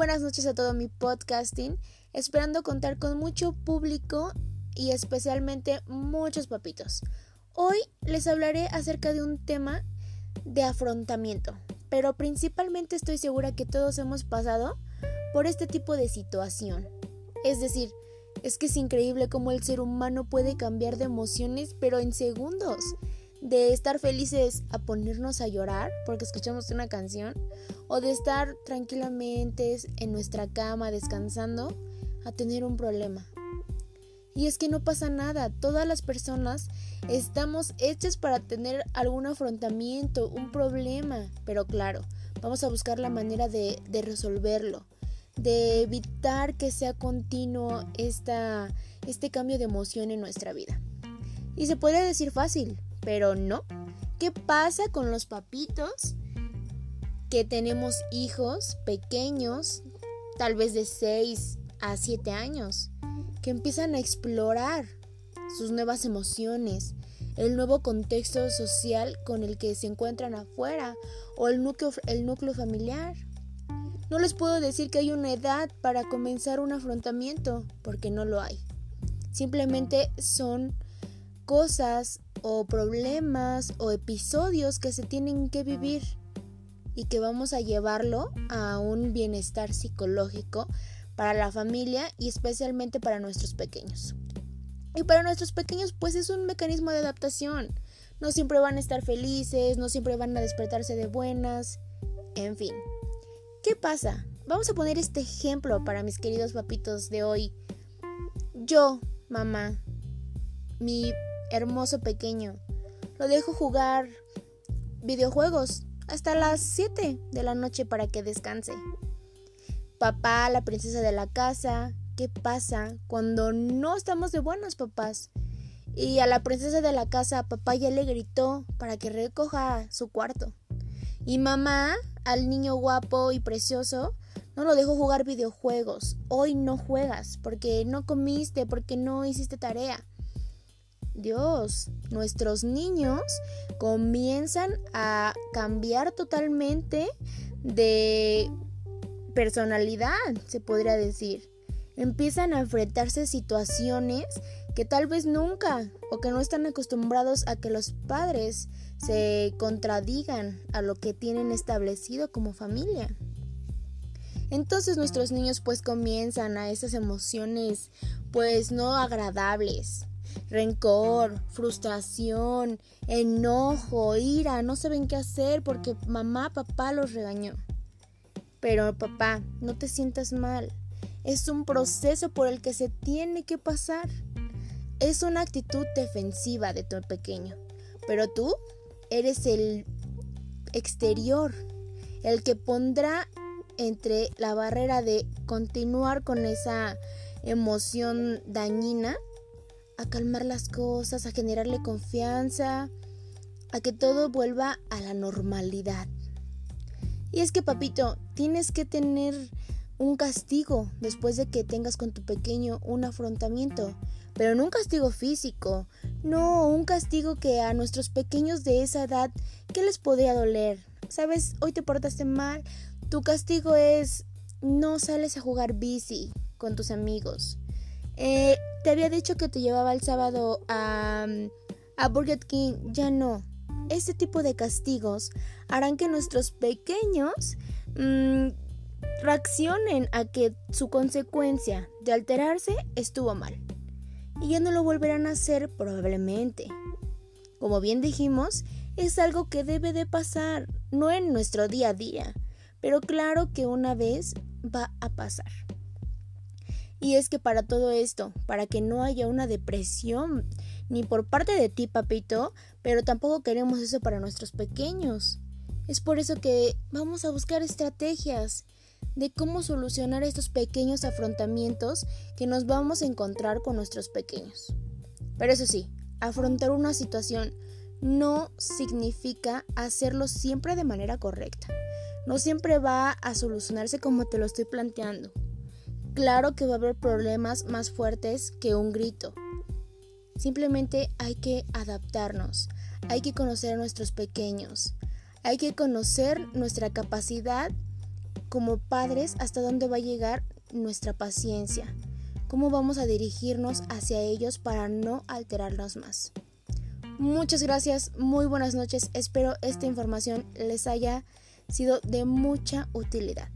buenas noches a todo mi podcasting, esperando contar con mucho público y especialmente muchos papitos. Hoy les hablaré acerca de un tema de afrontamiento, pero principalmente estoy segura que todos hemos pasado por este tipo de situación. Es decir, es que es increíble cómo el ser humano puede cambiar de emociones pero en segundos de estar felices a ponernos a llorar porque escuchamos una canción o de estar tranquilamente en nuestra cama descansando a tener un problema. Y es que no pasa nada, todas las personas estamos hechas para tener algún afrontamiento, un problema, pero claro, vamos a buscar la manera de, resolverlo, de evitar que sea continuo esta, este cambio de emoción en nuestra vida. Y se puede decir fácil, pero no. ¿Qué pasa con los papitos que tenemos hijos pequeños, tal vez de 6 a 7 años, que empiezan a explorar sus nuevas emociones, el nuevo contexto social con el que se encuentran afuera o el núcleo, el núcleo familiar? No les puedo decir que hay una edad para comenzar un afrontamiento, porque no lo hay. Simplemente son cosas o problemas o episodios que se tienen que vivir y que vamos a llevarlo a un bienestar psicológico para la familia y especialmente para nuestros pequeños. Y para nuestros pequeños pues es un mecanismo de adaptación. No siempre van a estar felices, no siempre van a despertarse de buenas, en fin. ¿Qué pasa? Vamos a poner este ejemplo para mis queridos papitos de hoy. Yo, mamá, mi hermoso pequeño. Lo dejo jugar videojuegos hasta las 7 de la noche para que descanse. Papá, la princesa de la casa, ¿qué pasa cuando no estamos de buenos papás? Y a la princesa de la casa, papá ya le gritó para que recoja su cuarto. Y mamá, al niño guapo y precioso, no lo dejó jugar videojuegos. Hoy no juegas porque no comiste, porque no hiciste tarea. Dios, nuestros niños comienzan a cambiar totalmente de personalidad, se podría decir. Empiezan a enfrentarse situaciones que tal vez nunca o que no están acostumbrados a que los padres se contradigan a lo que tienen establecido como familia. Entonces nuestros niños pues comienzan a esas emociones pues no agradables, rencor, frustración, enojo, ira, no saben qué hacer porque mamá, papá los regañó. Pero papá, no te sientas mal. Es un proceso por el que se tiene que pasar. Es una actitud defensiva de tu pequeño. Pero tú eres el exterior, el que pondrá entre la barrera de continuar con esa emoción dañina a calmar las cosas, a generarle confianza, a que todo vuelva a la normalidad. Y es que, papito, tienes que tener un castigo después de que tengas con tu pequeño un afrontamiento, pero no un castigo físico, no, un castigo que a nuestros pequeños de esa edad, ¿qué les podría doler? ¿Sabes? Hoy te portaste mal, tu castigo es no sales a jugar bici con tus amigos. Eh, te había dicho que te llevaba el sábado a, a Burger King, ya no. Este tipo de castigos harán que nuestros pequeños mm, reaccionen a que su consecuencia de alterarse estuvo mal. Y ya no lo volverán a hacer probablemente. Como bien dijimos, es algo que debe de pasar, no en nuestro día a día, pero claro que una vez va a pasar. Y es que para todo esto, para que no haya una depresión, ni por parte de ti, papito, pero tampoco queremos eso para nuestros pequeños. Es por eso que vamos a buscar estrategias de cómo solucionar estos pequeños afrontamientos que nos vamos a encontrar con nuestros pequeños. Pero eso sí, afrontar una situación no significa hacerlo siempre de manera correcta. No siempre va a solucionarse como te lo estoy planteando. Claro que va a haber problemas más fuertes que un grito. Simplemente hay que adaptarnos, hay que conocer a nuestros pequeños, hay que conocer nuestra capacidad como padres hasta dónde va a llegar nuestra paciencia, cómo vamos a dirigirnos hacia ellos para no alterarnos más. Muchas gracias, muy buenas noches, espero esta información les haya sido de mucha utilidad.